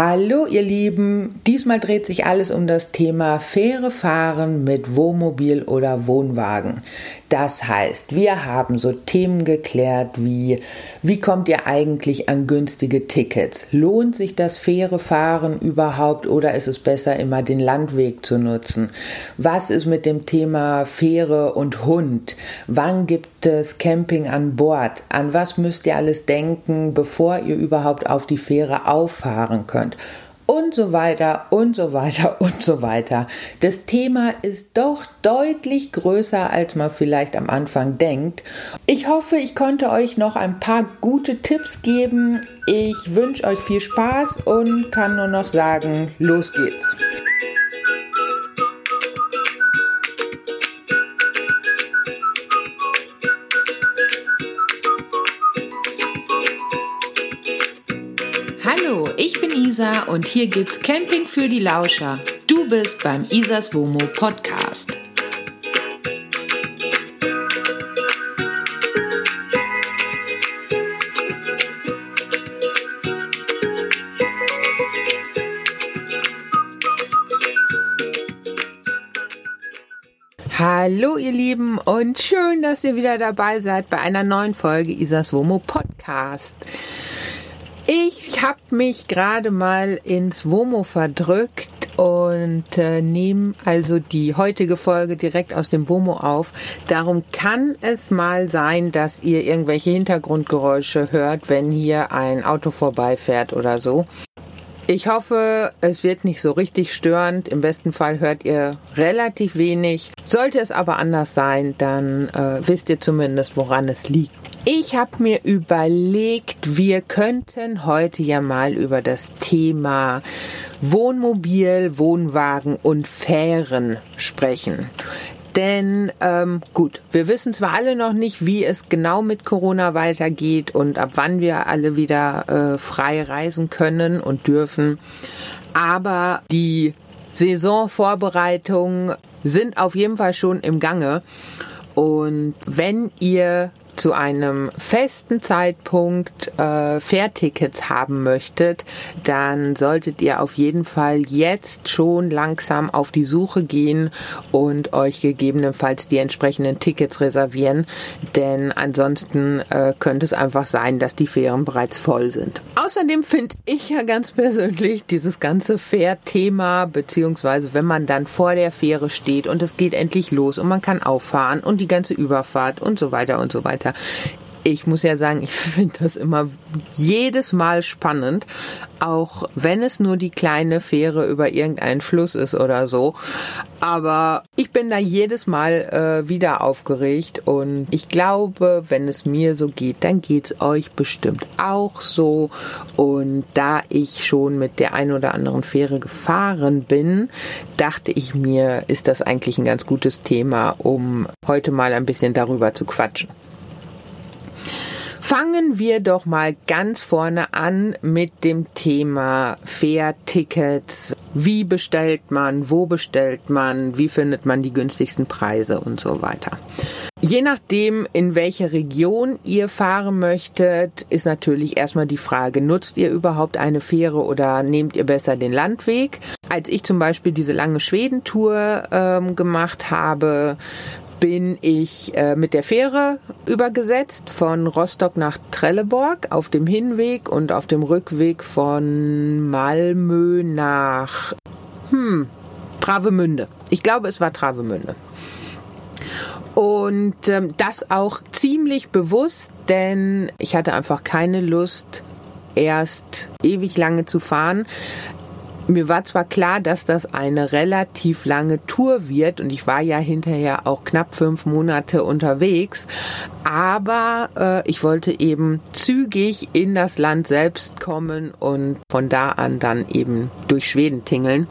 Hallo ihr Lieben, diesmal dreht sich alles um das Thema Fähre fahren mit Wohnmobil oder Wohnwagen. Das heißt, wir haben so Themen geklärt wie, wie kommt ihr eigentlich an günstige Tickets? Lohnt sich das Fähre fahren überhaupt oder ist es besser immer den Landweg zu nutzen? Was ist mit dem Thema Fähre und Hund? Wann gibt es Camping an Bord? An was müsst ihr alles denken, bevor ihr überhaupt auf die Fähre auffahren könnt? Und so weiter und so weiter und so weiter. Das Thema ist doch deutlich größer, als man vielleicht am Anfang denkt. Ich hoffe, ich konnte euch noch ein paar gute Tipps geben. Ich wünsche euch viel Spaß und kann nur noch sagen, los geht's. Isa und hier gibt's Camping für die Lauscher. Du bist beim Isas Womo Podcast. Hallo ihr Lieben und schön, dass ihr wieder dabei seid bei einer neuen Folge Isas Womo Podcast. Ich habe mich gerade mal ins Womo verdrückt und äh, nehme also die heutige Folge direkt aus dem Womo auf. Darum kann es mal sein, dass ihr irgendwelche Hintergrundgeräusche hört, wenn hier ein Auto vorbeifährt oder so. Ich hoffe, es wird nicht so richtig störend. Im besten Fall hört ihr relativ wenig. Sollte es aber anders sein, dann äh, wisst ihr zumindest, woran es liegt. Ich habe mir überlegt, wir könnten heute ja mal über das Thema Wohnmobil, Wohnwagen und Fähren sprechen. Denn ähm, gut, wir wissen zwar alle noch nicht, wie es genau mit Corona weitergeht und ab wann wir alle wieder äh, frei reisen können und dürfen, aber die Saisonvorbereitungen sind auf jeden Fall schon im Gange. Und wenn ihr zu einem festen Zeitpunkt äh, Fährtickets haben möchtet, dann solltet ihr auf jeden Fall jetzt schon langsam auf die Suche gehen und euch gegebenenfalls die entsprechenden Tickets reservieren, denn ansonsten äh, könnte es einfach sein, dass die Fähren bereits voll sind. Außerdem finde ich ja ganz persönlich dieses ganze Fährthema, beziehungsweise wenn man dann vor der Fähre steht und es geht endlich los und man kann auffahren und die ganze Überfahrt und so weiter und so weiter weiter. Ich muss ja sagen, ich finde das immer jedes Mal spannend, auch wenn es nur die kleine Fähre über irgendeinen Fluss ist oder so. Aber ich bin da jedes Mal äh, wieder aufgeregt und ich glaube, wenn es mir so geht, dann geht es euch bestimmt auch so. Und da ich schon mit der ein oder anderen Fähre gefahren bin, dachte ich mir, ist das eigentlich ein ganz gutes Thema, um heute mal ein bisschen darüber zu quatschen. Fangen wir doch mal ganz vorne an mit dem Thema Fährtickets. Wie bestellt man? Wo bestellt man? Wie findet man die günstigsten Preise und so weiter? Je nachdem, in welche Region ihr fahren möchtet, ist natürlich erstmal die Frage, nutzt ihr überhaupt eine Fähre oder nehmt ihr besser den Landweg? Als ich zum Beispiel diese lange Schwedentour ähm, gemacht habe, bin ich äh, mit der Fähre übergesetzt von Rostock nach Trelleborg auf dem Hinweg und auf dem Rückweg von Malmö nach hm, Travemünde. Ich glaube, es war Travemünde. Und ähm, das auch ziemlich bewusst, denn ich hatte einfach keine Lust, erst ewig lange zu fahren mir war zwar klar, dass das eine relativ lange Tour wird und ich war ja hinterher auch knapp fünf Monate unterwegs, aber äh, ich wollte eben zügig in das Land selbst kommen und von da an dann eben durch Schweden tingeln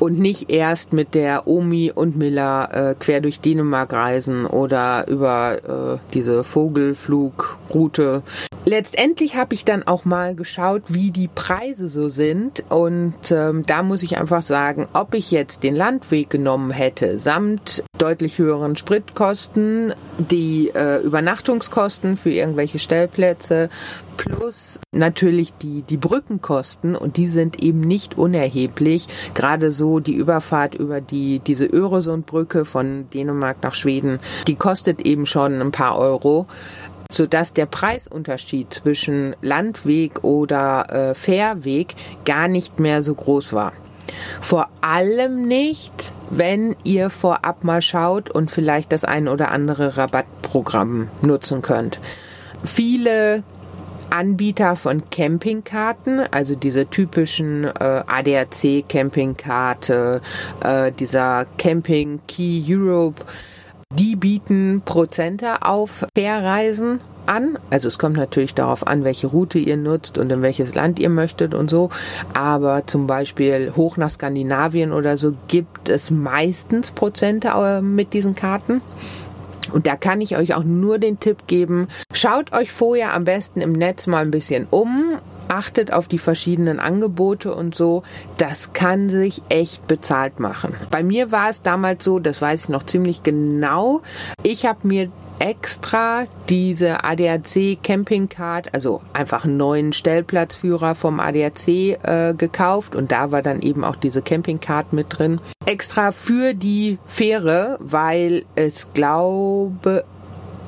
und nicht erst mit der Omi und Miller äh, quer durch Dänemark reisen oder über äh, diese Vogelflugroute. Letztendlich habe ich dann auch mal geschaut, wie die Preise so sind und ähm, da muss ich einfach sagen, ob ich jetzt den Landweg genommen hätte samt deutlich höheren Spritkosten, die äh, Übernachtungskosten für irgendwelche Stellplätze plus natürlich die, die Brückenkosten und die sind eben nicht unerheblich. Gerade so die Überfahrt über die, diese Öresundbrücke von Dänemark nach Schweden, die kostet eben schon ein paar Euro sodass der Preisunterschied zwischen Landweg oder äh, Fährweg gar nicht mehr so groß war. Vor allem nicht, wenn ihr vorab mal schaut und vielleicht das ein oder andere Rabattprogramm nutzen könnt. Viele Anbieter von Campingkarten, also diese typischen äh, ADAC Campingkarte, äh, dieser Camping Key Europe, die bieten Prozente auf Fährreisen an. Also es kommt natürlich darauf an, welche Route ihr nutzt und in welches Land ihr möchtet und so. Aber zum Beispiel hoch nach Skandinavien oder so gibt es meistens Prozente äh, mit diesen Karten. Und da kann ich euch auch nur den Tipp geben, schaut euch vorher am besten im Netz mal ein bisschen um achtet auf die verschiedenen Angebote und so. Das kann sich echt bezahlt machen. Bei mir war es damals so, das weiß ich noch ziemlich genau. Ich habe mir extra diese ADAC Campingcard, also einfach einen neuen Stellplatzführer vom ADAC äh, gekauft und da war dann eben auch diese Campingcard mit drin. Extra für die Fähre, weil es glaube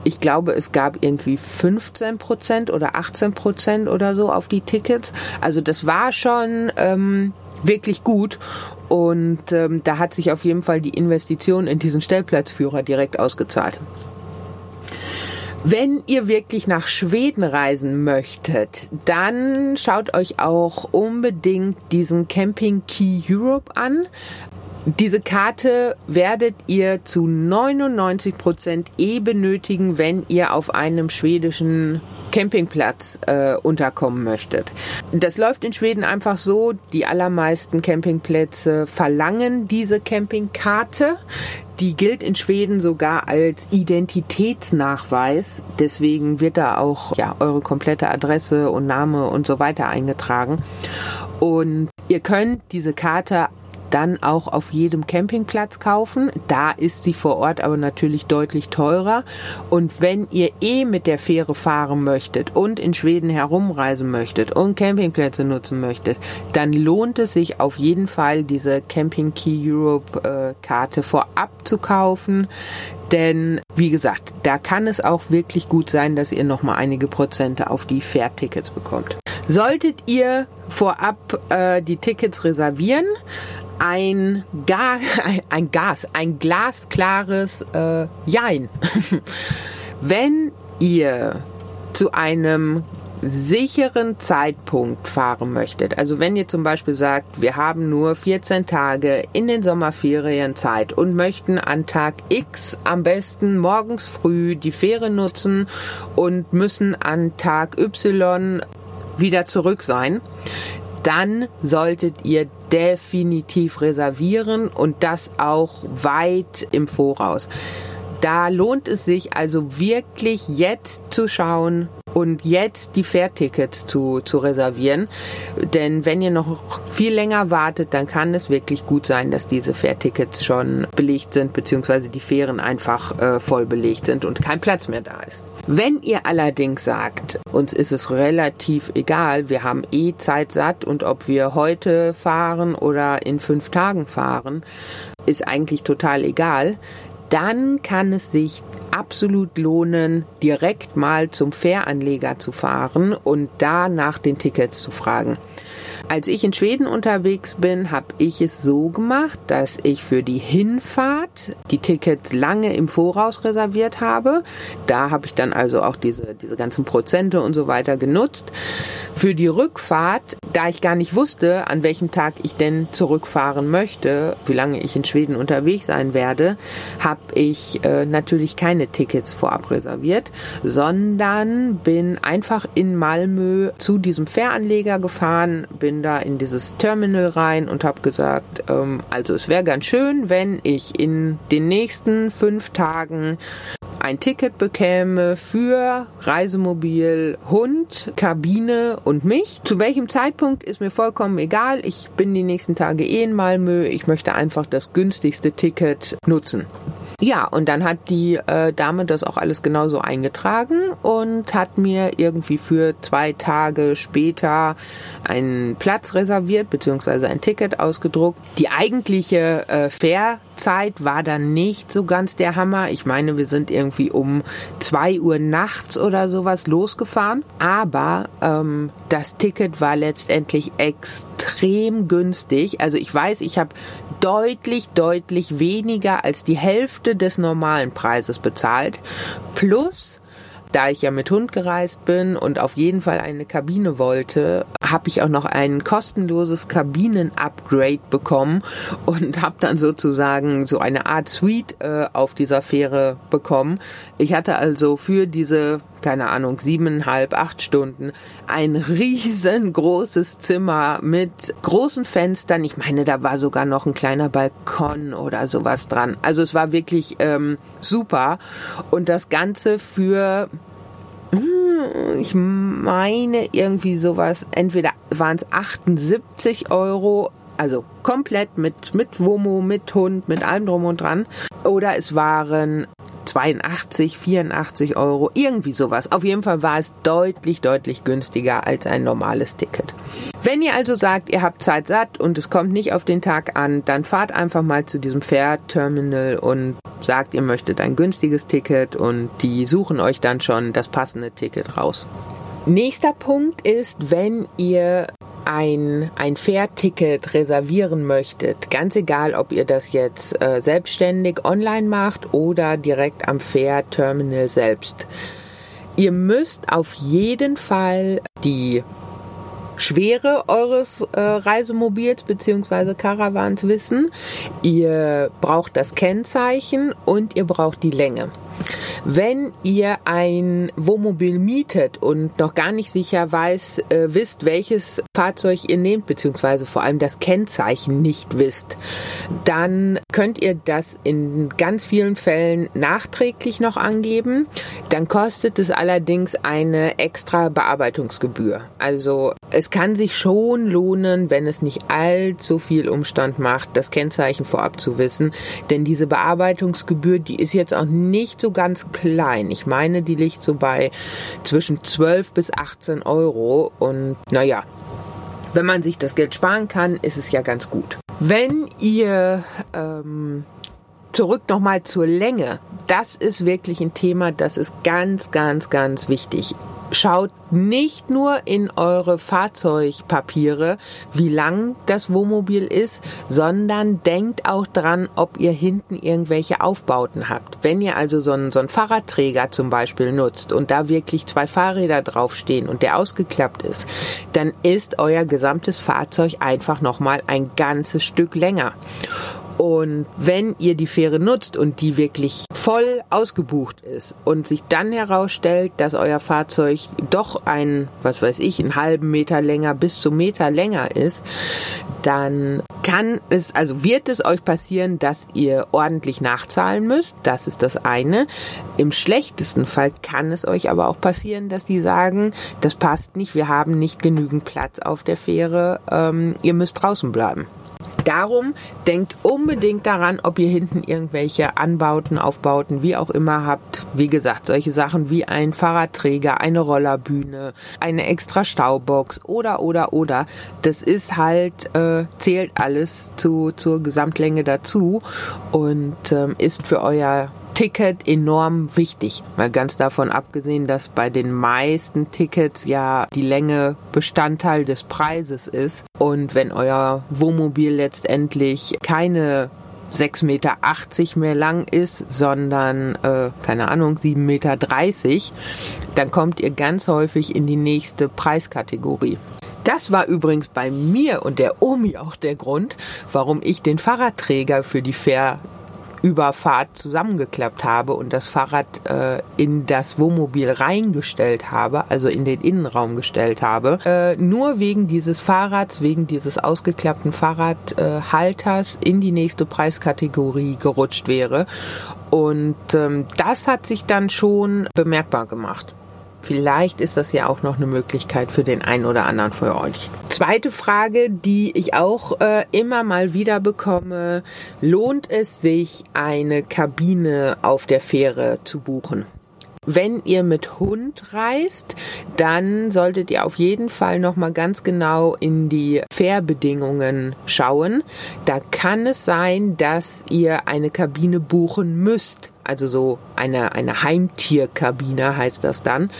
ich glaube, es gab irgendwie 15 Prozent oder 18 Prozent oder so auf die Tickets. Also das war schon ähm, wirklich gut. Und ähm, da hat sich auf jeden Fall die Investition in diesen Stellplatzführer direkt ausgezahlt. Wenn ihr wirklich nach Schweden reisen möchtet, dann schaut euch auch unbedingt diesen Camping Key Europe an. Diese Karte werdet ihr zu 99 Prozent eh benötigen, wenn ihr auf einem schwedischen Campingplatz äh, unterkommen möchtet. Das läuft in Schweden einfach so, die allermeisten Campingplätze verlangen diese Campingkarte. Die gilt in Schweden sogar als Identitätsnachweis. Deswegen wird da auch ja, eure komplette Adresse und Name und so weiter eingetragen. Und ihr könnt diese Karte dann auch auf jedem Campingplatz kaufen. Da ist sie vor Ort aber natürlich deutlich teurer. Und wenn ihr eh mit der Fähre fahren möchtet und in Schweden herumreisen möchtet und Campingplätze nutzen möchtet, dann lohnt es sich auf jeden Fall, diese Camping Key Europe äh, Karte vorab zu kaufen. Denn wie gesagt, da kann es auch wirklich gut sein, dass ihr nochmal einige Prozente auf die Fährtickets bekommt. Solltet ihr vorab äh, die Tickets reservieren, ein, Ga ein Gas, ein glasklares äh, Jein. Wenn ihr zu einem sicheren Zeitpunkt fahren möchtet, also wenn ihr zum Beispiel sagt, wir haben nur 14 Tage in den Sommerferien Zeit und möchten an Tag X am besten morgens früh die Fähre nutzen und müssen an Tag Y wieder zurück sein, dann solltet ihr definitiv reservieren und das auch weit im Voraus. Da lohnt es sich also wirklich jetzt zu schauen und jetzt die Fährtickets zu, zu reservieren. Denn wenn ihr noch viel länger wartet, dann kann es wirklich gut sein, dass diese Fährtickets schon belegt sind, beziehungsweise die Fähren einfach äh, voll belegt sind und kein Platz mehr da ist. Wenn ihr allerdings sagt, uns ist es relativ egal, wir haben eh Zeit satt und ob wir heute fahren oder in fünf Tagen fahren, ist eigentlich total egal, dann kann es sich absolut lohnen, direkt mal zum Fähranleger zu fahren und da nach den Tickets zu fragen. Als ich in Schweden unterwegs bin, habe ich es so gemacht, dass ich für die Hinfahrt die Tickets lange im Voraus reserviert habe. Da habe ich dann also auch diese, diese ganzen Prozente und so weiter genutzt. Für die Rückfahrt, da ich gar nicht wusste, an welchem Tag ich denn zurückfahren möchte, wie lange ich in Schweden unterwegs sein werde, habe ich äh, natürlich keine Tickets vorab reserviert, sondern bin einfach in Malmö zu diesem Fähranleger gefahren, bin bin da in dieses Terminal rein und habe gesagt, ähm, also es wäre ganz schön, wenn ich in den nächsten fünf Tagen ein Ticket bekäme für Reisemobil, Hund, Kabine und mich. Zu welchem Zeitpunkt ist mir vollkommen egal. Ich bin die nächsten Tage eh in Malmö. Ich möchte einfach das günstigste Ticket nutzen. Ja, und dann hat die äh, Dame das auch alles genauso eingetragen und hat mir irgendwie für zwei Tage später einen Platz reserviert, beziehungsweise ein Ticket ausgedruckt. Die eigentliche äh, Fährzeit war dann nicht so ganz der Hammer. Ich meine, wir sind irgendwie um zwei Uhr nachts oder sowas losgefahren. Aber ähm, das Ticket war letztendlich extrem günstig. Also ich weiß, ich habe deutlich, deutlich weniger als die Hälfte des normalen Preises bezahlt. Plus da ich ja mit Hund gereist bin und auf jeden Fall eine Kabine wollte, habe ich auch noch ein kostenloses Kabinen-Upgrade bekommen und habe dann sozusagen so eine Art Suite äh, auf dieser Fähre bekommen. Ich hatte also für diese, keine Ahnung, siebeneinhalb, acht Stunden ein riesengroßes Zimmer mit großen Fenstern. Ich meine, da war sogar noch ein kleiner Balkon oder sowas dran. Also es war wirklich ähm, super. Und das Ganze für hm, ich meine irgendwie sowas, entweder waren es 78 Euro, also komplett mit, mit Womo, mit Hund, mit allem drum und dran, oder es waren 82, 84 Euro, irgendwie sowas. Auf jeden Fall war es deutlich, deutlich günstiger als ein normales Ticket. Wenn ihr also sagt, ihr habt Zeit satt und es kommt nicht auf den Tag an, dann fahrt einfach mal zu diesem Fährterminal und sagt, ihr möchtet ein günstiges Ticket und die suchen euch dann schon das passende Ticket raus. Nächster Punkt ist, wenn ihr ein, ein Fährticket reservieren möchtet, ganz egal, ob ihr das jetzt äh, selbstständig online macht oder direkt am Fährterminal selbst. Ihr müsst auf jeden Fall die Schwere eures äh, Reisemobils bzw. Caravans wissen. Ihr braucht das Kennzeichen und ihr braucht die Länge. Wenn ihr ein Wohnmobil mietet und noch gar nicht sicher weiß, äh, wisst, welches Fahrzeug ihr nehmt, beziehungsweise vor allem das Kennzeichen nicht wisst, dann könnt ihr das in ganz vielen Fällen nachträglich noch angeben. Dann kostet es allerdings eine extra Bearbeitungsgebühr. Also es kann sich schon lohnen, wenn es nicht allzu viel Umstand macht, das Kennzeichen vorab zu wissen. Denn diese Bearbeitungsgebühr, die ist jetzt auch nicht so ganz klein. Ich meine, die liegt so bei zwischen 12 bis 18 Euro. Und naja, wenn man sich das Geld sparen kann, ist es ja ganz gut. Wenn ihr ähm, zurück nochmal zur Länge. Das ist wirklich ein Thema, das ist ganz, ganz, ganz wichtig schaut nicht nur in eure Fahrzeugpapiere, wie lang das Wohnmobil ist, sondern denkt auch dran, ob ihr hinten irgendwelche Aufbauten habt. Wenn ihr also so einen, so einen Fahrradträger zum Beispiel nutzt und da wirklich zwei Fahrräder draufstehen und der ausgeklappt ist, dann ist euer gesamtes Fahrzeug einfach nochmal ein ganzes Stück länger. Und wenn ihr die Fähre nutzt und die wirklich voll ausgebucht ist und sich dann herausstellt, dass euer Fahrzeug doch einen, was weiß ich, einen halben Meter länger bis zum Meter länger ist, dann kann es, also wird es euch passieren, dass ihr ordentlich nachzahlen müsst. Das ist das eine. Im schlechtesten Fall kann es euch aber auch passieren, dass die sagen, das passt nicht, wir haben nicht genügend Platz auf der Fähre, ähm, ihr müsst draußen bleiben. Darum denkt unbedingt daran, ob ihr hinten irgendwelche Anbauten, Aufbauten, wie auch immer habt. Wie gesagt, solche Sachen wie ein Fahrradträger, eine Rollerbühne, eine extra Staubox oder oder oder. Das ist halt äh, zählt alles zu zur Gesamtlänge dazu und ähm, ist für euer Ticket enorm wichtig. Mal ganz davon abgesehen, dass bei den meisten Tickets ja die Länge Bestandteil des Preises ist. Und wenn euer Wohnmobil letztendlich keine 6,80 Meter mehr lang ist, sondern, äh, keine Ahnung, 7,30 Meter, dann kommt ihr ganz häufig in die nächste Preiskategorie. Das war übrigens bei mir und der Omi auch der Grund, warum ich den Fahrradträger für die Fair Überfahrt zusammengeklappt habe und das Fahrrad äh, in das Wohnmobil reingestellt habe, also in den Innenraum gestellt habe, äh, nur wegen dieses Fahrrads, wegen dieses ausgeklappten Fahrradhalters äh, in die nächste Preiskategorie gerutscht wäre. Und ähm, das hat sich dann schon bemerkbar gemacht Vielleicht ist das ja auch noch eine Möglichkeit für den einen oder anderen von euch. Zweite Frage, die ich auch äh, immer mal wieder bekomme. Lohnt es sich, eine Kabine auf der Fähre zu buchen? Wenn ihr mit Hund reist, dann solltet ihr auf jeden Fall noch mal ganz genau in die Fährbedingungen schauen. Da kann es sein, dass ihr eine Kabine buchen müsst. Also so eine, eine Heimtierkabine heißt das dann.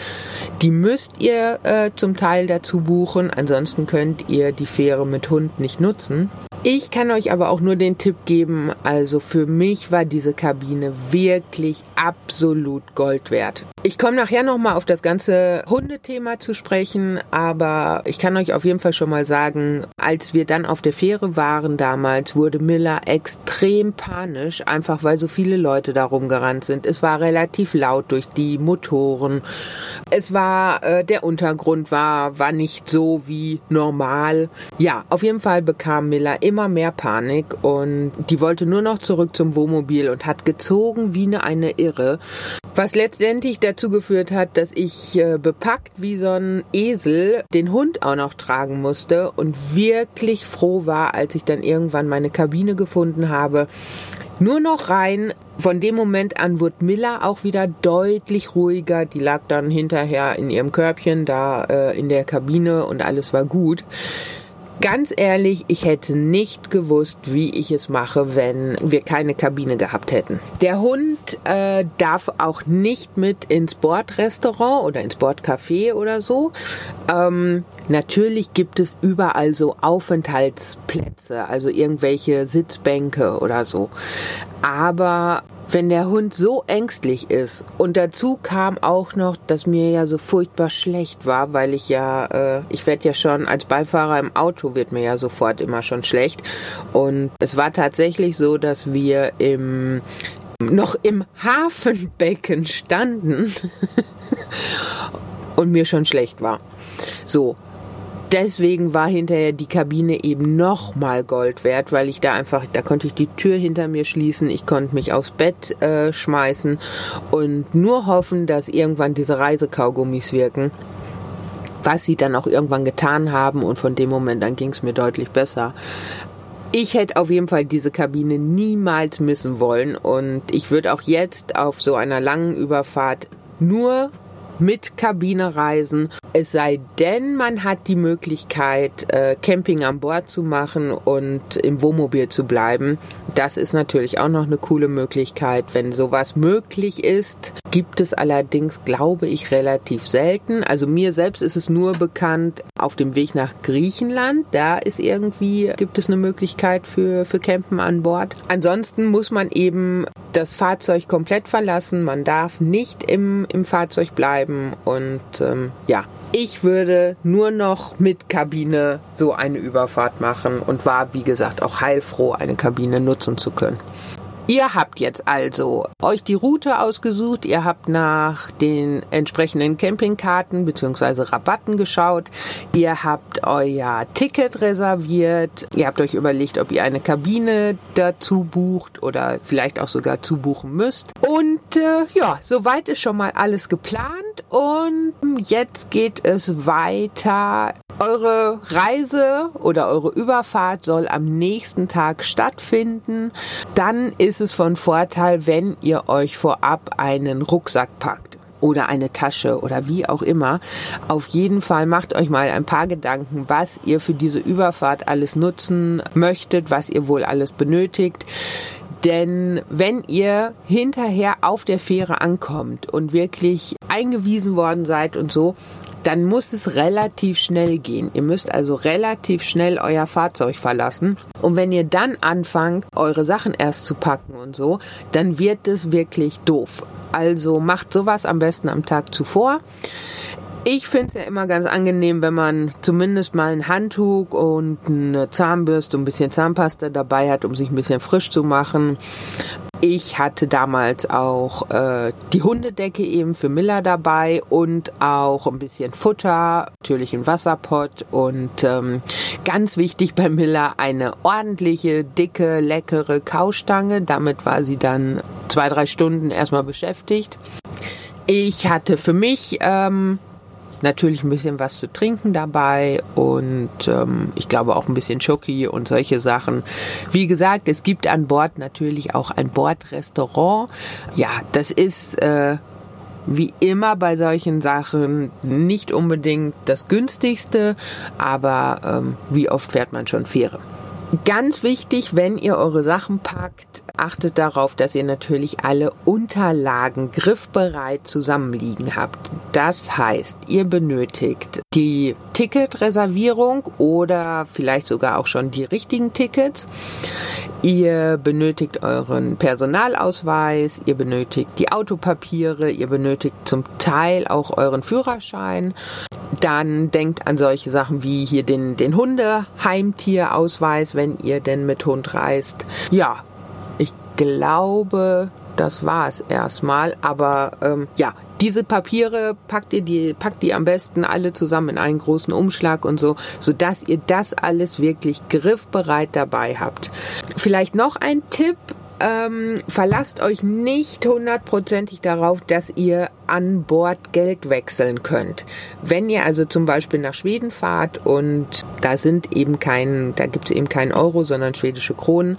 Die müsst ihr äh, zum Teil dazu buchen. Ansonsten könnt ihr die Fähre mit Hund nicht nutzen. Ich kann euch aber auch nur den Tipp geben, also für mich war diese Kabine wirklich absolut Gold wert. Ich komme nachher nochmal auf das ganze Hundethema zu sprechen, aber ich kann euch auf jeden Fall schon mal sagen, als wir dann auf der Fähre waren damals, wurde Miller extrem panisch, einfach weil so viele Leute da rumgerannt sind. Es war relativ laut durch die Motoren. Es war, äh, der Untergrund war, war nicht so wie normal. Ja, auf jeden Fall bekam Miller immer mehr Panik und die wollte nur noch zurück zum Wohnmobil und hat gezogen wie eine, eine Irre. Was letztendlich dazu geführt hat, dass ich äh, bepackt wie so ein Esel den Hund auch noch tragen musste und wirklich froh war, als ich dann irgendwann meine Kabine gefunden habe. Nur noch rein. Von dem Moment an wurde Miller auch wieder deutlich ruhiger. Die lag dann hinterher in ihrem Körbchen da äh, in der Kabine und alles war gut. Ganz ehrlich, ich hätte nicht gewusst, wie ich es mache, wenn wir keine Kabine gehabt hätten. Der Hund äh, darf auch nicht mit ins Bordrestaurant oder ins Bordcafé oder so. Ähm, natürlich gibt es überall so Aufenthaltsplätze, also irgendwelche Sitzbänke oder so. Aber wenn der Hund so ängstlich ist. Und dazu kam auch noch, dass mir ja so furchtbar schlecht war, weil ich ja, äh, ich werde ja schon als Beifahrer im Auto wird mir ja sofort immer schon schlecht. Und es war tatsächlich so, dass wir im noch im Hafenbecken standen und mir schon schlecht war. So, deswegen war hinterher die Kabine eben noch mal Gold wert, weil ich da einfach, da konnte ich die Tür hinter mir schließen, ich konnte mich aufs Bett äh, schmeißen und nur hoffen, dass irgendwann diese Reisekaugummis wirken. Was sie dann auch irgendwann getan haben und von dem Moment an ging es mir deutlich besser. Ich hätte auf jeden Fall diese Kabine niemals missen wollen und ich würde auch jetzt auf so einer langen Überfahrt nur mit Kabine reisen es sei denn, man hat die Möglichkeit, äh, Camping an Bord zu machen und im Wohnmobil zu bleiben. Das ist natürlich auch noch eine coole Möglichkeit. Wenn sowas möglich ist, gibt es allerdings, glaube ich, relativ selten. Also mir selbst ist es nur bekannt auf dem Weg nach Griechenland. Da ist irgendwie, gibt es eine Möglichkeit für, für Campen an Bord. Ansonsten muss man eben das Fahrzeug komplett verlassen. Man darf nicht im, im Fahrzeug bleiben und ähm, ja, ich würde nur noch mit Kabine so eine Überfahrt machen und war, wie gesagt, auch heilfroh, eine Kabine nutzen zu können. Ihr habt jetzt also euch die Route ausgesucht, ihr habt nach den entsprechenden Campingkarten bzw. Rabatten geschaut, ihr habt euer Ticket reserviert, ihr habt euch überlegt, ob ihr eine Kabine dazu bucht oder vielleicht auch sogar zubuchen müsst. Und äh, ja, soweit ist schon mal alles geplant und jetzt geht es weiter eure Reise oder eure Überfahrt soll am nächsten Tag stattfinden. Dann ist es von Vorteil, wenn ihr euch vorab einen Rucksack packt oder eine Tasche oder wie auch immer. Auf jeden Fall macht euch mal ein paar Gedanken, was ihr für diese Überfahrt alles nutzen möchtet, was ihr wohl alles benötigt. Denn wenn ihr hinterher auf der Fähre ankommt und wirklich eingewiesen worden seid und so, dann muss es relativ schnell gehen. Ihr müsst also relativ schnell euer Fahrzeug verlassen. Und wenn ihr dann anfangt, eure Sachen erst zu packen und so, dann wird es wirklich doof. Also macht sowas am besten am Tag zuvor. Ich finde es ja immer ganz angenehm, wenn man zumindest mal ein Handtuch und eine Zahnbürste und ein bisschen Zahnpasta dabei hat, um sich ein bisschen frisch zu machen. Ich hatte damals auch äh, die Hundedecke eben für Miller dabei und auch ein bisschen Futter, natürlich ein Wasserpott und ähm, ganz wichtig bei Miller eine ordentliche, dicke, leckere Kaustange. Damit war sie dann zwei, drei Stunden erstmal beschäftigt. Ich hatte für mich ähm, natürlich ein bisschen was zu trinken dabei und ähm, ich glaube auch ein bisschen Schoki und solche Sachen. Wie gesagt, es gibt an Bord natürlich auch ein Bordrestaurant. Ja, das ist äh, wie immer bei solchen Sachen nicht unbedingt das günstigste, aber ähm, wie oft fährt man schon Fähre? Ganz wichtig, wenn ihr eure Sachen packt, achtet darauf, dass ihr natürlich alle Unterlagen griffbereit zusammenliegen habt. Das heißt, ihr benötigt die Ticketreservierung oder vielleicht sogar auch schon die richtigen Tickets. Ihr benötigt euren Personalausweis, ihr benötigt die Autopapiere, ihr benötigt zum Teil auch euren Führerschein. Dann denkt an solche Sachen wie hier den, den Hundeheimtierausweis, wenn ihr denn mit Hund reist. Ja, glaube, das war es erstmal. Aber ähm, ja, diese Papiere packt ihr die, packt die am besten alle zusammen in einen großen Umschlag und so, so dass ihr das alles wirklich griffbereit dabei habt. Vielleicht noch ein Tipp ähm, verlasst euch nicht hundertprozentig darauf, dass ihr an Bord Geld wechseln könnt. Wenn ihr also zum Beispiel nach Schweden fahrt und da sind eben kein, da gibt es eben kein Euro, sondern schwedische Kronen.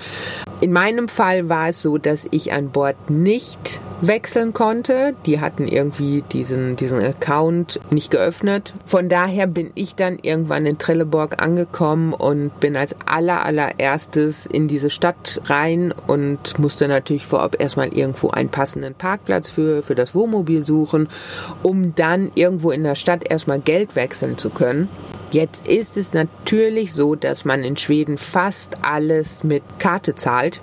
In meinem Fall war es so, dass ich an Bord nicht wechseln konnte. Die hatten irgendwie diesen, diesen Account nicht geöffnet. Von daher bin ich dann irgendwann in Trelleborg angekommen und bin als aller, allererstes in diese Stadt rein und musste natürlich vorab erstmal irgendwo einen passenden Parkplatz für, für das Wohnmobil suchen, um dann irgendwo in der Stadt erstmal Geld wechseln zu können. Jetzt ist es natürlich so, dass man in Schweden fast alles mit Karte zahlt.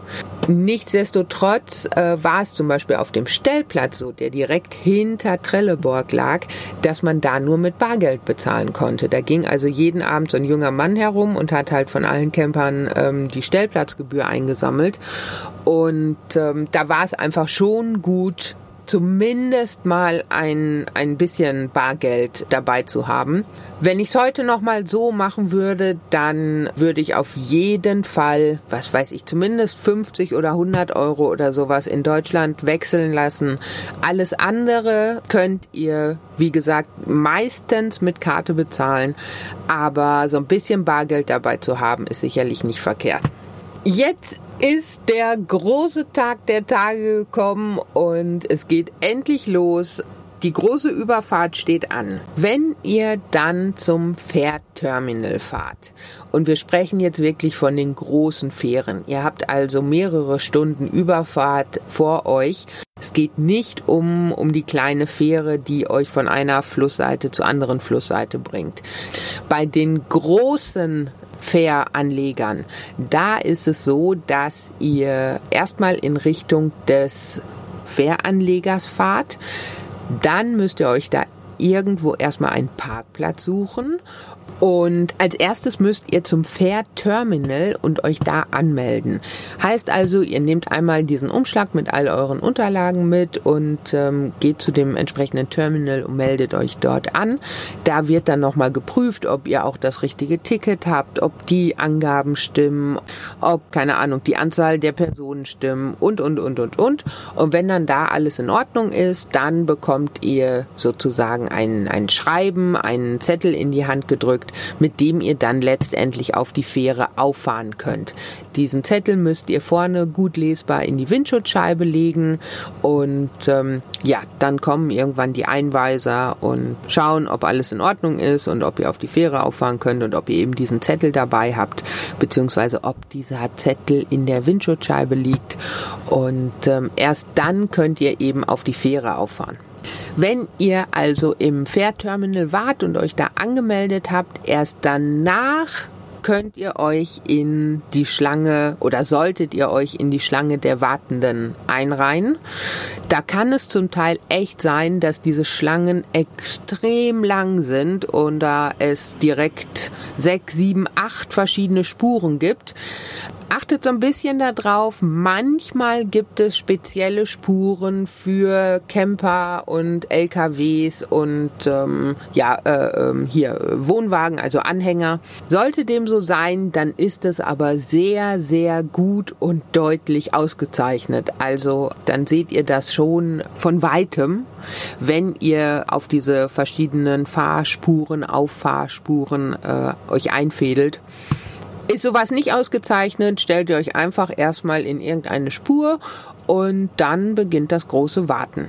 Nichtsdestotrotz äh, war es zum Beispiel auf dem Stellplatz so, der direkt hinter Trelleborg lag, dass man da nur mit Bargeld bezahlen konnte. Da ging also jeden Abend so ein junger Mann herum und hat halt von allen Campern ähm, die Stellplatzgebühr eingesammelt. Und ähm, da war es einfach schon gut, zumindest mal ein, ein bisschen Bargeld dabei zu haben. Wenn ich es heute noch mal so machen würde, dann würde ich auf jeden Fall, was weiß ich, zumindest 50 oder 100 Euro oder sowas in Deutschland wechseln lassen. Alles andere könnt ihr, wie gesagt, meistens mit Karte bezahlen, aber so ein bisschen Bargeld dabei zu haben, ist sicherlich nicht verkehrt. Jetzt ist der große Tag der Tage gekommen und es geht endlich los. Die große Überfahrt steht an. Wenn ihr dann zum Fährterminal fahrt, und wir sprechen jetzt wirklich von den großen Fähren, ihr habt also mehrere Stunden Überfahrt vor euch. Es geht nicht um, um die kleine Fähre, die euch von einer Flussseite zur anderen Flussseite bringt. Bei den großen Fähranlegern. Da ist es so, dass ihr erstmal in Richtung des Fähranlegers fahrt. Dann müsst ihr euch da irgendwo erstmal einen Parkplatz suchen und als erstes müsst ihr zum Fährterminal und euch da anmelden. Heißt also, ihr nehmt einmal diesen Umschlag mit all euren Unterlagen mit und ähm, geht zu dem entsprechenden Terminal und meldet euch dort an. Da wird dann nochmal geprüft, ob ihr auch das richtige Ticket habt, ob die Angaben stimmen, ob, keine Ahnung, die Anzahl der Personen stimmen und, und, und, und, und. Und wenn dann da alles in Ordnung ist, dann bekommt ihr sozusagen ein, ein Schreiben, einen Zettel in die Hand gedrückt, gedruckt, mit dem ihr dann letztendlich auf die Fähre auffahren könnt. Diesen Zettel müsst ihr vorne gut lesbar in die Windschutzscheibe legen und ähm, ja, dann kommen irgendwann die Einweiser und schauen, ob alles in Ordnung ist und ob ihr auf die Fähre auffahren könnt und ob ihr eben diesen Zettel dabei habt, beziehungsweise ob dieser Zettel in der Windschutzscheibe liegt und ähm, erst dann könnt ihr eben auf die Fähre auffahren. Wenn ihr also im Fährterminal wart und euch da angemeldet habt, erst danach könnt ihr euch in die Schlange oder solltet ihr euch in die Schlange der Wartenden einreihen. Da kann es zum Teil echt sein, dass diese Schlangen extrem lang sind und da es direkt sechs, sieben, acht verschiedene Spuren gibt achtet so ein bisschen darauf. Manchmal gibt es spezielle Spuren für Camper und LKWs und ähm, ja äh, ähm, hier Wohnwagen, also Anhänger. Sollte dem so sein, dann ist es aber sehr, sehr gut und deutlich ausgezeichnet. Also dann seht ihr das schon von weitem, wenn ihr auf diese verschiedenen Fahrspuren, Auffahrspuren äh, euch einfädelt. Ist sowas nicht ausgezeichnet, stellt ihr euch einfach erstmal in irgendeine Spur und dann beginnt das große Warten.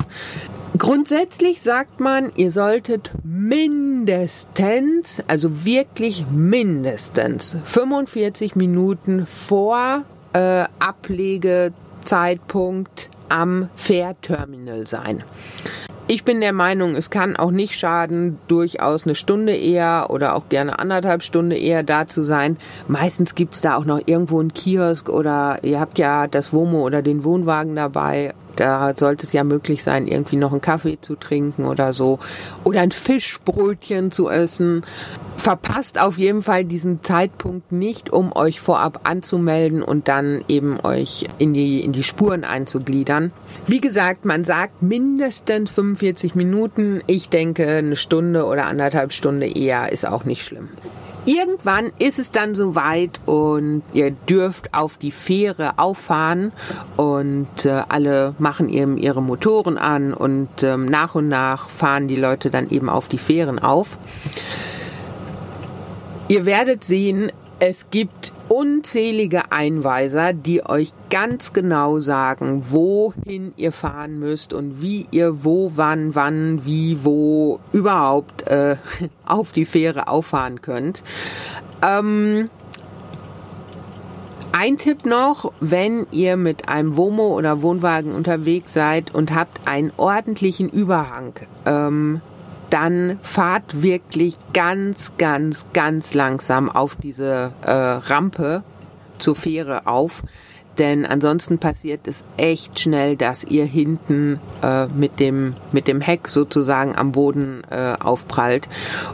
Grundsätzlich sagt man, ihr solltet mindestens, also wirklich mindestens 45 Minuten vor äh, Ablegezeitpunkt am Fährterminal sein. Ich bin der Meinung, es kann auch nicht schaden, durchaus eine Stunde eher oder auch gerne anderthalb Stunde eher da zu sein. Meistens gibt's da auch noch irgendwo einen Kiosk oder ihr habt ja das Womo oder den Wohnwagen dabei da sollte es ja möglich sein, irgendwie noch einen Kaffee zu trinken oder so. Oder ein Fischbrötchen zu essen. Verpasst auf jeden Fall diesen Zeitpunkt nicht, um euch vorab anzumelden und dann eben euch in die, in die Spuren einzugliedern. Wie gesagt, man sagt mindestens 45 Minuten. Ich denke, eine Stunde oder anderthalb Stunde eher ist auch nicht schlimm. Irgendwann ist es dann soweit und ihr dürft auf die Fähre auffahren und äh, alle machen eben ihre Motoren an und ähm, nach und nach fahren die Leute dann eben auf die Fähren auf. Ihr werdet sehen, es gibt unzählige Einweiser, die euch ganz genau sagen, wohin ihr fahren müsst und wie ihr wo, wann, wann, wie, wo überhaupt äh, auf die Fähre auffahren könnt. Ähm, ein Tipp noch, wenn ihr mit einem Womo oder Wohnwagen unterwegs seid und habt einen ordentlichen Überhang, ähm, dann fahrt wirklich ganz, ganz, ganz langsam auf diese äh, Rampe zur Fähre auf. Denn ansonsten passiert es echt schnell, dass ihr hinten äh, mit, dem, mit dem Heck sozusagen am Boden äh, aufprallt.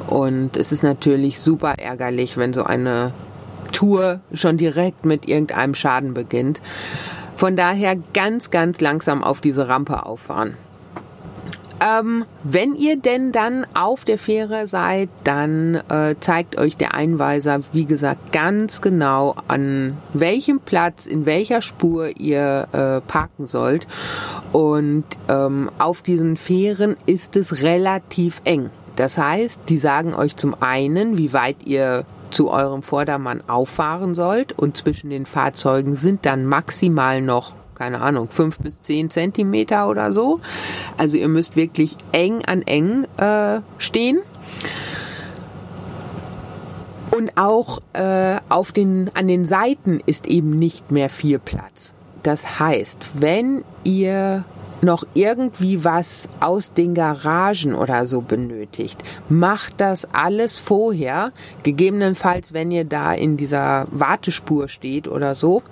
Und es ist natürlich super ärgerlich, wenn so eine Tour schon direkt mit irgendeinem Schaden beginnt. Von daher ganz, ganz langsam auf diese Rampe auffahren. Ähm, wenn ihr denn dann auf der Fähre seid, dann äh, zeigt euch der Einweiser, wie gesagt, ganz genau, an welchem Platz, in welcher Spur ihr äh, parken sollt. Und ähm, auf diesen Fähren ist es relativ eng. Das heißt, die sagen euch zum einen, wie weit ihr zu eurem Vordermann auffahren sollt und zwischen den Fahrzeugen sind dann maximal noch keine Ahnung, fünf bis zehn Zentimeter oder so. Also ihr müsst wirklich eng an eng äh, stehen. Und auch äh, auf den, an den Seiten ist eben nicht mehr viel Platz. Das heißt, wenn ihr noch irgendwie was aus den Garagen oder so benötigt, macht das alles vorher. Gegebenenfalls, wenn ihr da in dieser Wartespur steht oder so.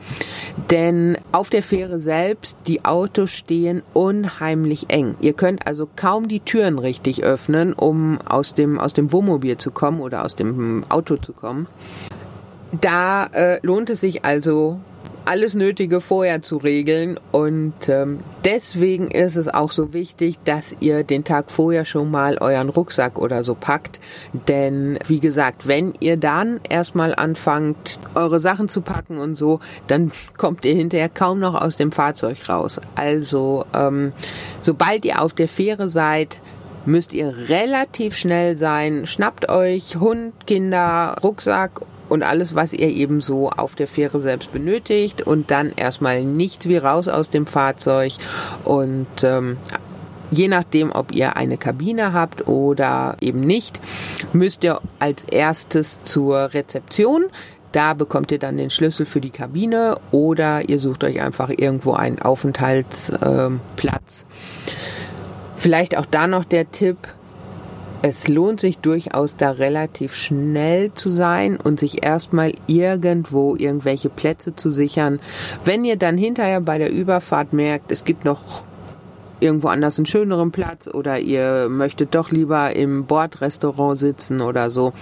Denn auf der Fähre selbst, die Autos stehen unheimlich eng. Ihr könnt also kaum die Türen richtig öffnen, um aus dem, aus dem Wohnmobil zu kommen oder aus dem Auto zu kommen. Da äh, lohnt es sich also alles Nötige vorher zu regeln. Und ähm, deswegen ist es auch so wichtig, dass ihr den Tag vorher schon mal euren Rucksack oder so packt. Denn wie gesagt, wenn ihr dann erstmal anfangt, eure Sachen zu packen und so, dann kommt ihr hinterher kaum noch aus dem Fahrzeug raus. Also ähm, sobald ihr auf der Fähre seid, müsst ihr relativ schnell sein. Schnappt euch Hund, Kinder, Rucksack und alles, was ihr eben so auf der Fähre selbst benötigt und dann erstmal nichts wie raus aus dem Fahrzeug und ähm, Je nachdem, ob ihr eine Kabine habt oder eben nicht, müsst ihr als erstes zur Rezeption. Da bekommt ihr dann den Schlüssel für die Kabine oder ihr sucht euch einfach irgendwo einen Aufenthaltsplatz. Vielleicht auch da noch der Tipp, es lohnt sich durchaus da relativ schnell zu sein und sich erstmal irgendwo irgendwelche Plätze zu sichern. Wenn ihr dann hinterher bei der Überfahrt merkt, es gibt noch irgendwo anders einen schöneren Platz oder ihr möchtet doch lieber im Bordrestaurant sitzen oder so,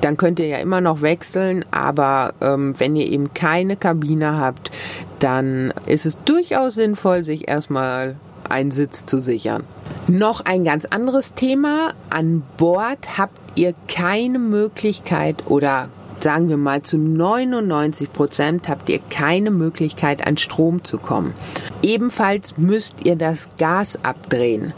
dann könnt ihr ja immer noch wechseln. Aber ähm, wenn ihr eben keine Kabine habt, dann ist es durchaus sinnvoll, sich erstmal einen Sitz zu sichern. Noch ein ganz anderes Thema. An Bord habt ihr keine Möglichkeit oder sagen wir mal zu 99 Prozent habt ihr keine Möglichkeit an Strom zu kommen. Ebenfalls müsst ihr das Gas abdrehen.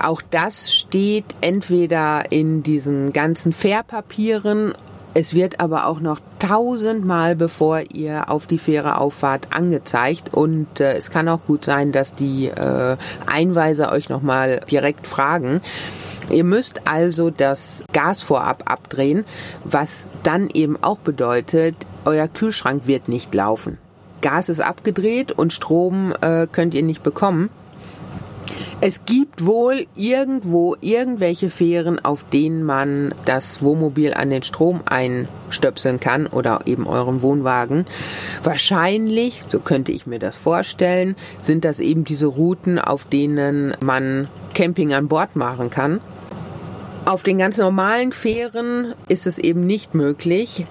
Auch das steht entweder in diesen ganzen Fährpapieren es wird aber auch noch tausendmal, bevor ihr auf die Fähre auffahrt, angezeigt. Und äh, es kann auch gut sein, dass die äh, Einweiser euch nochmal direkt fragen. Ihr müsst also das Gas vorab abdrehen, was dann eben auch bedeutet, euer Kühlschrank wird nicht laufen. Gas ist abgedreht und Strom äh, könnt ihr nicht bekommen. Es gibt wohl irgendwo irgendwelche Fähren, auf denen man das Wohnmobil an den Strom einstöpseln kann oder eben euren Wohnwagen. Wahrscheinlich, so könnte ich mir das vorstellen, sind das eben diese Routen, auf denen man Camping an Bord machen kann. Auf den ganz normalen Fähren ist es eben nicht möglich.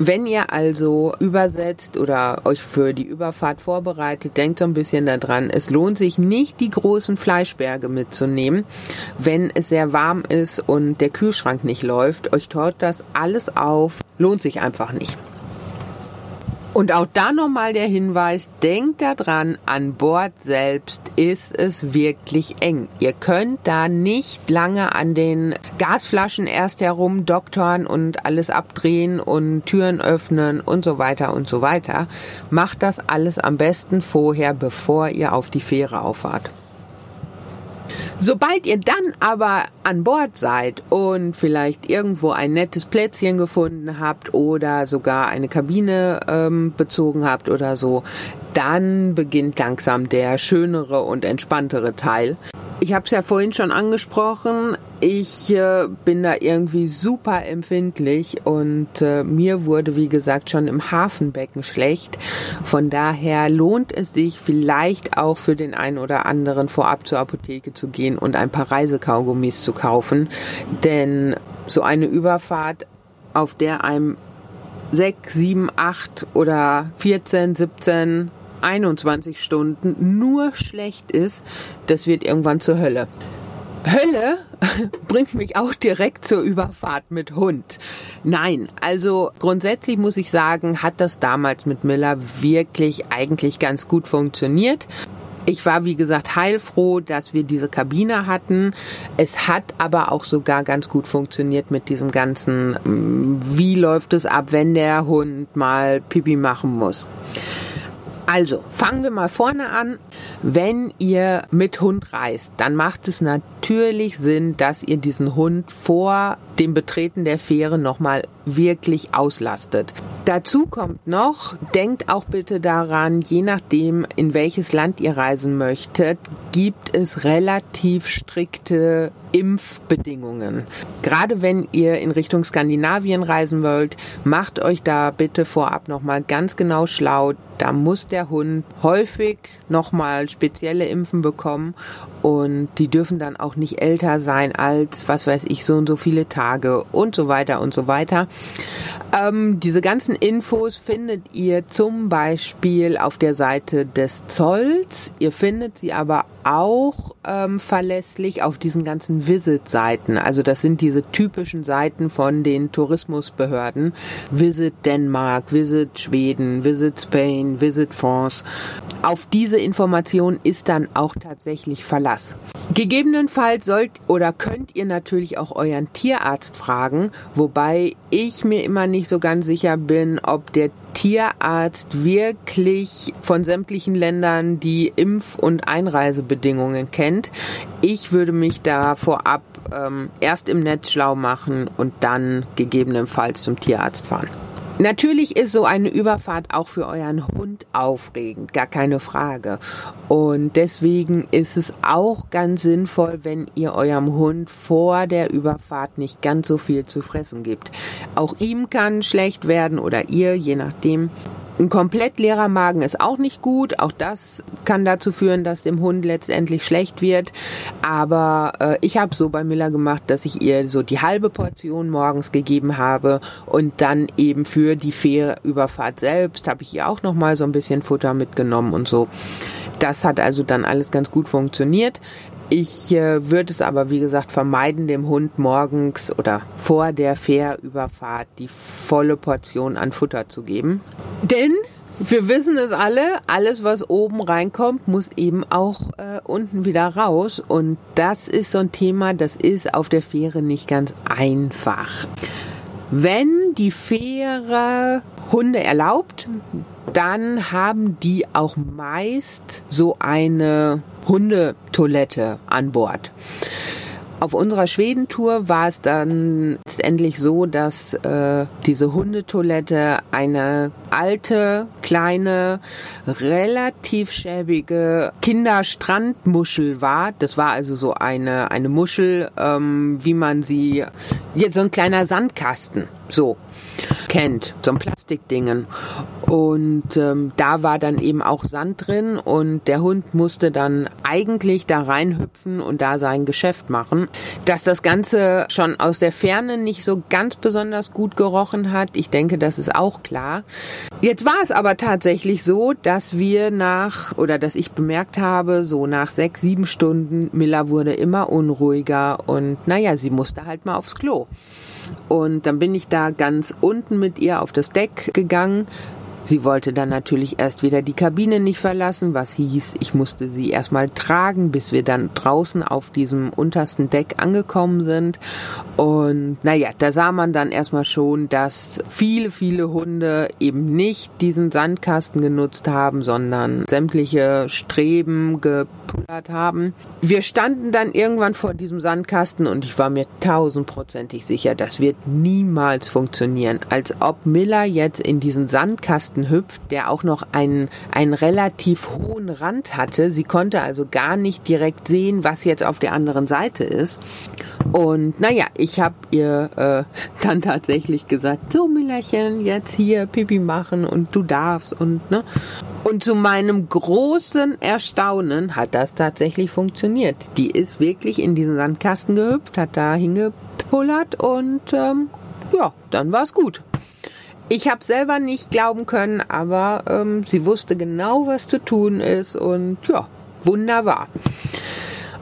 Wenn ihr also übersetzt oder euch für die Überfahrt vorbereitet, denkt so ein bisschen daran, es lohnt sich nicht, die großen Fleischberge mitzunehmen, wenn es sehr warm ist und der Kühlschrank nicht läuft. Euch taut das alles auf, lohnt sich einfach nicht. Und auch da nochmal der Hinweis, denkt daran, an Bord selbst ist es wirklich eng. Ihr könnt da nicht lange an den Gasflaschen erst herumdoktern und alles abdrehen und Türen öffnen und so weiter und so weiter. Macht das alles am besten vorher, bevor ihr auf die Fähre auffahrt. Sobald ihr dann aber an Bord seid und vielleicht irgendwo ein nettes Plätzchen gefunden habt oder sogar eine Kabine ähm, bezogen habt oder so, dann beginnt langsam der schönere und entspanntere Teil. Ich habe es ja vorhin schon angesprochen. Ich äh, bin da irgendwie super empfindlich und äh, mir wurde, wie gesagt, schon im Hafenbecken schlecht. Von daher lohnt es sich vielleicht auch für den einen oder anderen vorab zur Apotheke zu gehen und ein paar Reisekaugummis zu kaufen. Denn so eine Überfahrt, auf der einem sechs, sieben, acht oder 14, 17 21 Stunden nur schlecht ist, das wird irgendwann zur Hölle. Hölle bringt mich auch direkt zur Überfahrt mit Hund. Nein, also grundsätzlich muss ich sagen, hat das damals mit Miller wirklich eigentlich ganz gut funktioniert. Ich war, wie gesagt, heilfroh, dass wir diese Kabine hatten. Es hat aber auch sogar ganz gut funktioniert mit diesem ganzen, wie läuft es ab, wenn der Hund mal Pipi machen muss. Also, fangen wir mal vorne an. Wenn ihr mit Hund reist, dann macht es natürlich Sinn, dass ihr diesen Hund vor dem Betreten der Fähre nochmal wirklich auslastet. Dazu kommt noch, denkt auch bitte daran, je nachdem, in welches Land ihr reisen möchtet, gibt es relativ strikte Impfbedingungen. Gerade wenn ihr in Richtung Skandinavien reisen wollt, macht euch da bitte vorab nochmal ganz genau schlau. Da muss der Hund häufig nochmal spezielle Impfen bekommen und die dürfen dann auch nicht älter sein als, was weiß ich, so und so viele Tage und so weiter und so weiter. Ähm, diese ganzen Infos findet ihr zum Beispiel auf der Seite des Zolls. Ihr findet sie aber auch ähm, verlässlich auf diesen ganzen Visit-Seiten. Also das sind diese typischen Seiten von den Tourismusbehörden. Visit Denmark, Visit Schweden, Visit Spain, Visit France. Auf diese Information ist dann auch tatsächlich Verlass. Gegebenenfalls sollt oder könnt ihr natürlich auch euren Tierarzt fragen, wobei ich mir immer nicht so ganz sicher bin, ob der Tierarzt wirklich von sämtlichen Ländern die Impf- und Einreisebedingungen kennt. Ich würde mich da vorab ähm, erst im Netz schlau machen und dann gegebenenfalls zum Tierarzt fahren. Natürlich ist so eine Überfahrt auch für euren Hund aufregend, gar keine Frage. Und deswegen ist es auch ganz sinnvoll, wenn ihr eurem Hund vor der Überfahrt nicht ganz so viel zu fressen gibt. Auch ihm kann schlecht werden oder ihr, je nachdem. Ein komplett leerer Magen ist auch nicht gut. Auch das kann dazu führen, dass dem Hund letztendlich schlecht wird. Aber äh, ich habe so bei Miller gemacht, dass ich ihr so die halbe Portion morgens gegeben habe und dann eben für die Fährüberfahrt selbst habe ich ihr auch noch mal so ein bisschen Futter mitgenommen und so. Das hat also dann alles ganz gut funktioniert. Ich äh, würde es aber, wie gesagt, vermeiden, dem Hund morgens oder vor der Fährüberfahrt die volle Portion an Futter zu geben. Denn wir wissen es alle, alles, was oben reinkommt, muss eben auch äh, unten wieder raus. Und das ist so ein Thema, das ist auf der Fähre nicht ganz einfach. Wenn die Fähre Hunde erlaubt, dann haben die auch meist so eine Hundetoilette an Bord. Auf unserer Schwedentour war es dann letztendlich so, dass äh, diese Hundetoilette eine alte, kleine, relativ schäbige Kinderstrandmuschel war. Das war also so eine, eine Muschel, ähm, wie man sie, jetzt so ein kleiner Sandkasten, so kennt, so ein Plastikdingen. Und ähm, da war dann eben auch Sand drin und der Hund musste dann eigentlich da reinhüpfen und da sein Geschäft machen. Dass das Ganze schon aus der Ferne nicht so ganz besonders gut gerochen hat, ich denke, das ist auch klar. Jetzt war es aber tatsächlich so, dass wir nach oder dass ich bemerkt habe, so nach sechs, sieben Stunden, Miller wurde immer unruhiger und naja, sie musste halt mal aufs Klo. Und dann bin ich da ganz unten mit ihr auf das Deck gegangen, Sie wollte dann natürlich erst wieder die Kabine nicht verlassen, was hieß, ich musste sie erstmal tragen, bis wir dann draußen auf diesem untersten Deck angekommen sind. Und naja, da sah man dann erstmal schon, dass viele, viele Hunde eben nicht diesen Sandkasten genutzt haben, sondern sämtliche Streben gepullert haben. Wir standen dann irgendwann vor diesem Sandkasten und ich war mir tausendprozentig sicher, das wird niemals funktionieren. Als ob Miller jetzt in diesen Sandkasten Pfosten hüpft, der auch noch einen, einen relativ hohen Rand hatte. Sie konnte also gar nicht direkt sehen, was jetzt auf der anderen Seite ist. Und naja, ich habe ihr äh, dann tatsächlich gesagt, so Müllerchen, jetzt hier Pipi machen und du darfst und ne. Und zu meinem großen Erstaunen hat das tatsächlich funktioniert. Die ist wirklich in diesen Sandkasten gehüpft, hat da hingepullert und ähm, ja, dann war's gut. Ich habe selber nicht glauben können, aber ähm, sie wusste genau, was zu tun ist und ja, wunderbar.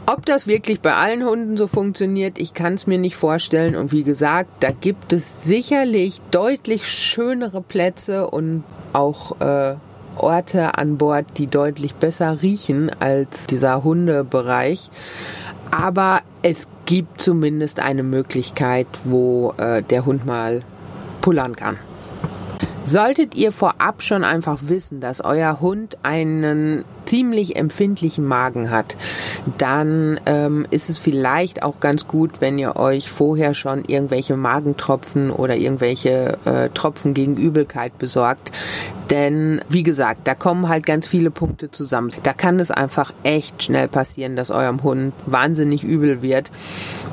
Ob das wirklich bei allen Hunden so funktioniert, ich kann es mir nicht vorstellen. Und wie gesagt, da gibt es sicherlich deutlich schönere Plätze und auch äh, Orte an Bord, die deutlich besser riechen als dieser Hundebereich. Aber es gibt zumindest eine Möglichkeit, wo äh, der Hund mal pullern kann. Solltet ihr vorab schon einfach wissen, dass euer Hund einen ziemlich empfindlichen Magen hat, dann ähm, ist es vielleicht auch ganz gut, wenn ihr euch vorher schon irgendwelche Magentropfen oder irgendwelche äh, Tropfen gegen Übelkeit besorgt. Denn wie gesagt, da kommen halt ganz viele Punkte zusammen. Da kann es einfach echt schnell passieren, dass eurem Hund wahnsinnig übel wird.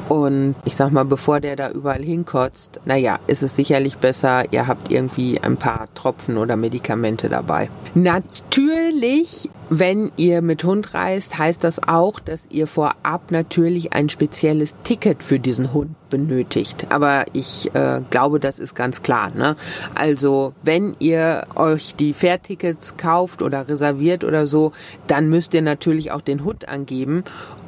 Und ich sag mal, bevor der da überall hinkotzt, naja, ist es sicherlich besser, ihr habt irgendwie ein paar Tropfen oder Medikamente dabei. Natürlich wenn ihr mit Hund reist, heißt das auch, dass ihr vorab natürlich ein spezielles Ticket für diesen Hund benötigt. Aber ich äh, glaube, das ist ganz klar. Ne? Also wenn ihr euch die Fährtickets kauft oder reserviert oder so, dann müsst ihr natürlich auch den Hund angeben.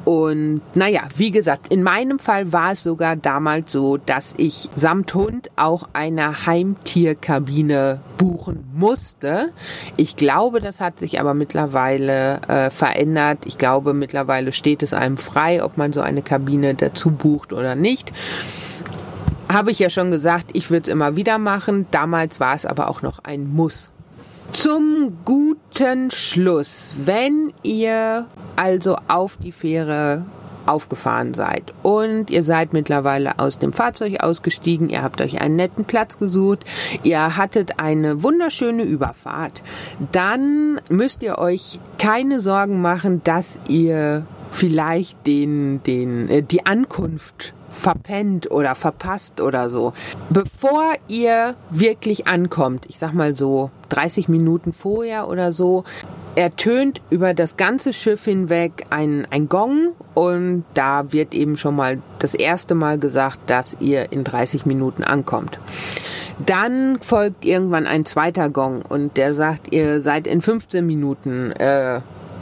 Und naja, wie gesagt, in meinem Fall war es sogar damals so, dass ich samt Hund auch eine Heimtierkabine buchen musste. Ich glaube, das hat sich aber mittlerweile äh, verändert. Ich glaube, mittlerweile steht es einem frei, ob man so eine Kabine dazu bucht oder nicht. Habe ich ja schon gesagt, ich würde es immer wieder machen. Damals war es aber auch noch ein Muss. Zum guten Schluss, wenn ihr also auf die Fähre aufgefahren seid und ihr seid mittlerweile aus dem Fahrzeug ausgestiegen, ihr habt euch einen netten Platz gesucht, ihr hattet eine wunderschöne Überfahrt, dann müsst ihr euch keine Sorgen machen, dass ihr vielleicht den, den, äh, die Ankunft verpennt oder verpasst oder so. Bevor ihr wirklich ankommt, ich sag mal so 30 Minuten vorher oder so, ertönt über das ganze Schiff hinweg ein, ein Gong und da wird eben schon mal das erste Mal gesagt, dass ihr in 30 Minuten ankommt. Dann folgt irgendwann ein zweiter Gong und der sagt, ihr seid in 15 Minuten äh,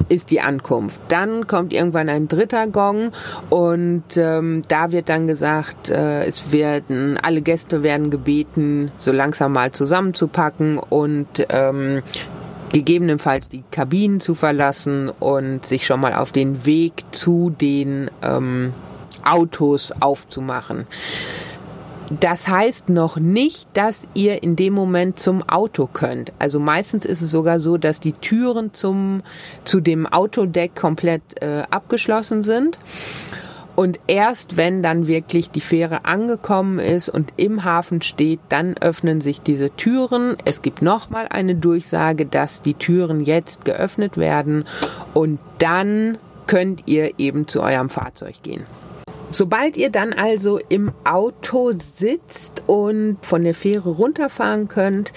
ist die Ankunft. Dann kommt irgendwann ein dritter Gong und ähm, da wird dann gesagt, äh, es werden alle Gäste werden gebeten, so langsam mal zusammenzupacken und ähm, gegebenenfalls die Kabinen zu verlassen und sich schon mal auf den Weg zu den ähm, Autos aufzumachen. Das heißt noch nicht, dass ihr in dem Moment zum Auto könnt. Also meistens ist es sogar so, dass die Türen zum, zu dem Autodeck komplett äh, abgeschlossen sind. Und erst wenn dann wirklich die Fähre angekommen ist und im Hafen steht, dann öffnen sich diese Türen. Es gibt nochmal eine Durchsage, dass die Türen jetzt geöffnet werden und dann könnt ihr eben zu eurem Fahrzeug gehen. Sobald ihr dann also im Auto sitzt und von der Fähre runterfahren könnt,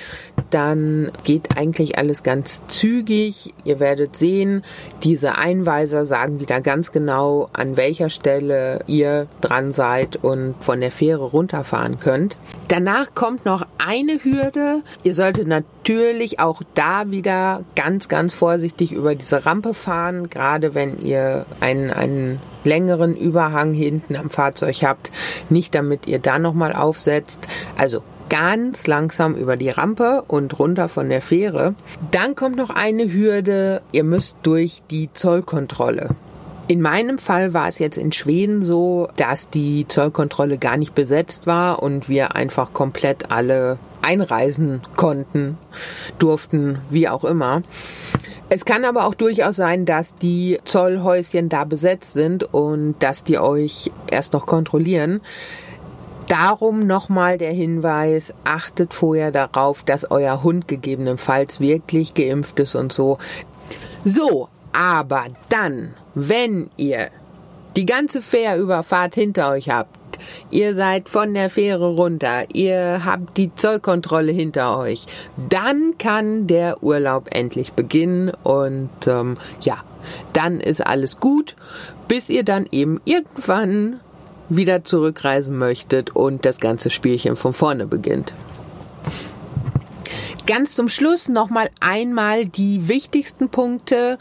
dann geht eigentlich alles ganz zügig. Ihr werdet sehen, diese Einweiser sagen wieder ganz genau, an welcher Stelle ihr dran seid und von der Fähre runterfahren könnt. Danach kommt noch eine Hürde. Ihr solltet natürlich auch da wieder ganz, ganz vorsichtig über diese Rampe fahren, gerade wenn ihr einen, einen längeren Überhang hinten am Fahrzeug habt, nicht damit ihr da nochmal aufsetzt. Also ganz langsam über die Rampe und runter von der Fähre. Dann kommt noch eine Hürde, ihr müsst durch die Zollkontrolle. In meinem Fall war es jetzt in Schweden so, dass die Zollkontrolle gar nicht besetzt war und wir einfach komplett alle einreisen konnten, durften, wie auch immer. Es kann aber auch durchaus sein, dass die Zollhäuschen da besetzt sind und dass die euch erst noch kontrollieren. Darum nochmal der Hinweis, achtet vorher darauf, dass euer Hund gegebenenfalls wirklich geimpft ist und so. So, aber dann, wenn ihr die ganze Fährüberfahrt hinter euch habt, ihr seid von der Fähre runter, ihr habt die Zollkontrolle hinter euch, dann kann der Urlaub endlich beginnen und ähm, ja, dann ist alles gut, bis ihr dann eben irgendwann wieder zurückreisen möchtet und das ganze Spielchen von vorne beginnt. Ganz zum Schluss nochmal einmal die wichtigsten Punkte.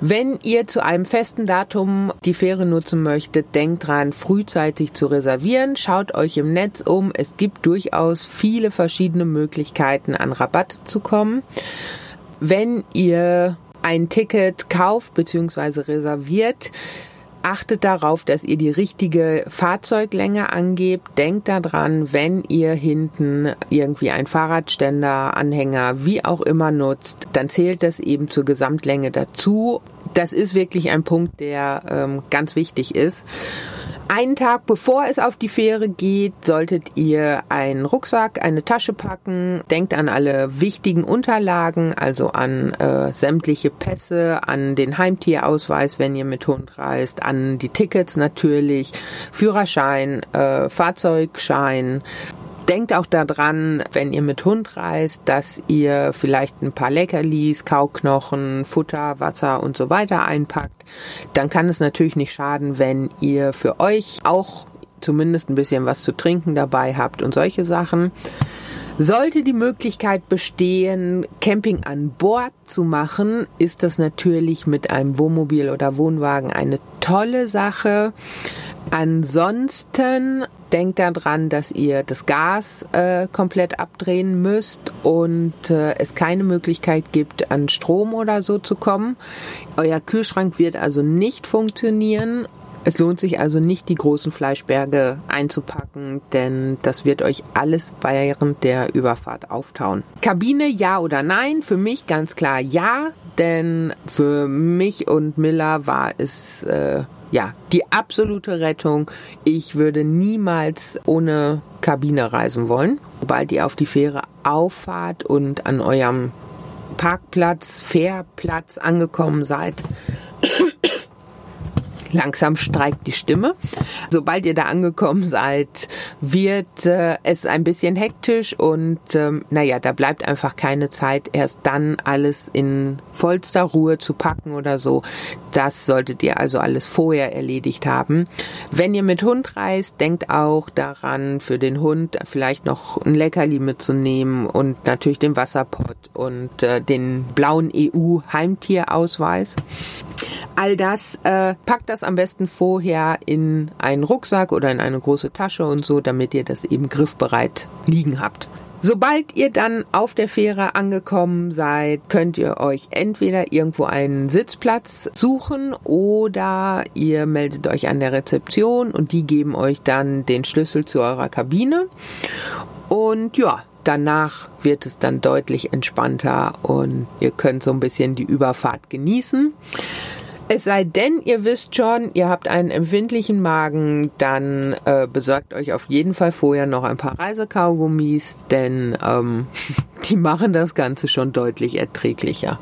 Wenn ihr zu einem festen Datum die Fähre nutzen möchtet, denkt dran, frühzeitig zu reservieren. Schaut euch im Netz um. Es gibt durchaus viele verschiedene Möglichkeiten, an Rabatt zu kommen. Wenn ihr ein Ticket kauft bzw. reserviert, achtet darauf, dass ihr die richtige Fahrzeuglänge angebt. Denkt daran, wenn ihr hinten irgendwie ein Fahrradständer, Anhänger, wie auch immer nutzt, dann zählt das eben zur Gesamtlänge dazu. Das ist wirklich ein Punkt, der ähm, ganz wichtig ist. Einen Tag bevor es auf die Fähre geht, solltet ihr einen Rucksack, eine Tasche packen. Denkt an alle wichtigen Unterlagen, also an äh, sämtliche Pässe, an den Heimtierausweis, wenn ihr mit Hund reist, an die Tickets natürlich, Führerschein, äh, Fahrzeugschein, Denkt auch daran, wenn ihr mit Hund reist, dass ihr vielleicht ein paar Leckerlis, Kauknochen, Futter, Wasser und so weiter einpackt. Dann kann es natürlich nicht schaden, wenn ihr für euch auch zumindest ein bisschen was zu trinken dabei habt und solche Sachen. Sollte die Möglichkeit bestehen, Camping an Bord zu machen, ist das natürlich mit einem Wohnmobil oder Wohnwagen eine tolle Sache. Ansonsten denkt daran, dass ihr das Gas äh, komplett abdrehen müsst und äh, es keine Möglichkeit gibt, an Strom oder so zu kommen. Euer Kühlschrank wird also nicht funktionieren. Es lohnt sich also nicht, die großen Fleischberge einzupacken, denn das wird euch alles während der Überfahrt auftauen. Kabine ja oder nein? Für mich ganz klar ja, denn für mich und Miller war es äh, ja, die absolute Rettung. Ich würde niemals ohne Kabine reisen wollen. Sobald ihr auf die Fähre auffahrt und an eurem Parkplatz, Fährplatz angekommen seid, Langsam streikt die Stimme. Sobald ihr da angekommen seid, wird äh, es ein bisschen hektisch und ähm, naja, da bleibt einfach keine Zeit, erst dann alles in vollster Ruhe zu packen oder so. Das solltet ihr also alles vorher erledigt haben. Wenn ihr mit Hund reist, denkt auch daran, für den Hund vielleicht noch ein Leckerli mitzunehmen und natürlich den Wasserpott und äh, den blauen EU-Heimtierausweis. All das äh, packt das am besten vorher in einen Rucksack oder in eine große Tasche und so, damit ihr das eben griffbereit liegen habt. Sobald ihr dann auf der Fähre angekommen seid, könnt ihr euch entweder irgendwo einen Sitzplatz suchen oder ihr meldet euch an der Rezeption und die geben euch dann den Schlüssel zu eurer Kabine. Und ja, danach wird es dann deutlich entspannter und ihr könnt so ein bisschen die Überfahrt genießen. Es sei denn, ihr wisst schon, ihr habt einen empfindlichen Magen, dann äh, besorgt euch auf jeden Fall vorher noch ein paar Reisekaugummis, denn ähm, die machen das Ganze schon deutlich erträglicher.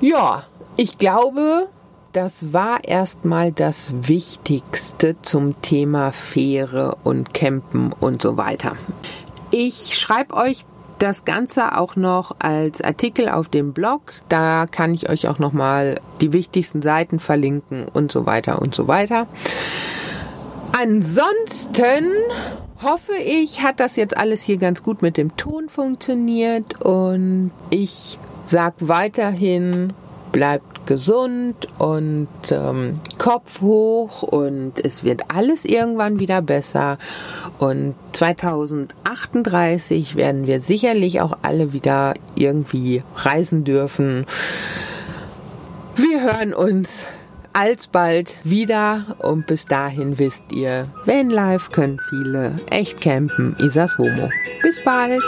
Ja, ich glaube, das war erstmal das Wichtigste zum Thema Fähre und Campen und so weiter. Ich schreibe euch das Ganze auch noch als Artikel auf dem Blog. Da kann ich euch auch noch mal die wichtigsten Seiten verlinken und so weiter und so weiter. Ansonsten hoffe ich, hat das jetzt alles hier ganz gut mit dem Ton funktioniert und ich sag weiterhin, bleibt gesund und ähm, Kopf hoch und es wird alles irgendwann wieder besser. Und 2038 werden wir sicherlich auch alle wieder irgendwie reisen dürfen. Wir hören uns alsbald wieder und bis dahin wisst ihr, wenn live können viele echt campen. Isas Womo. Bis bald!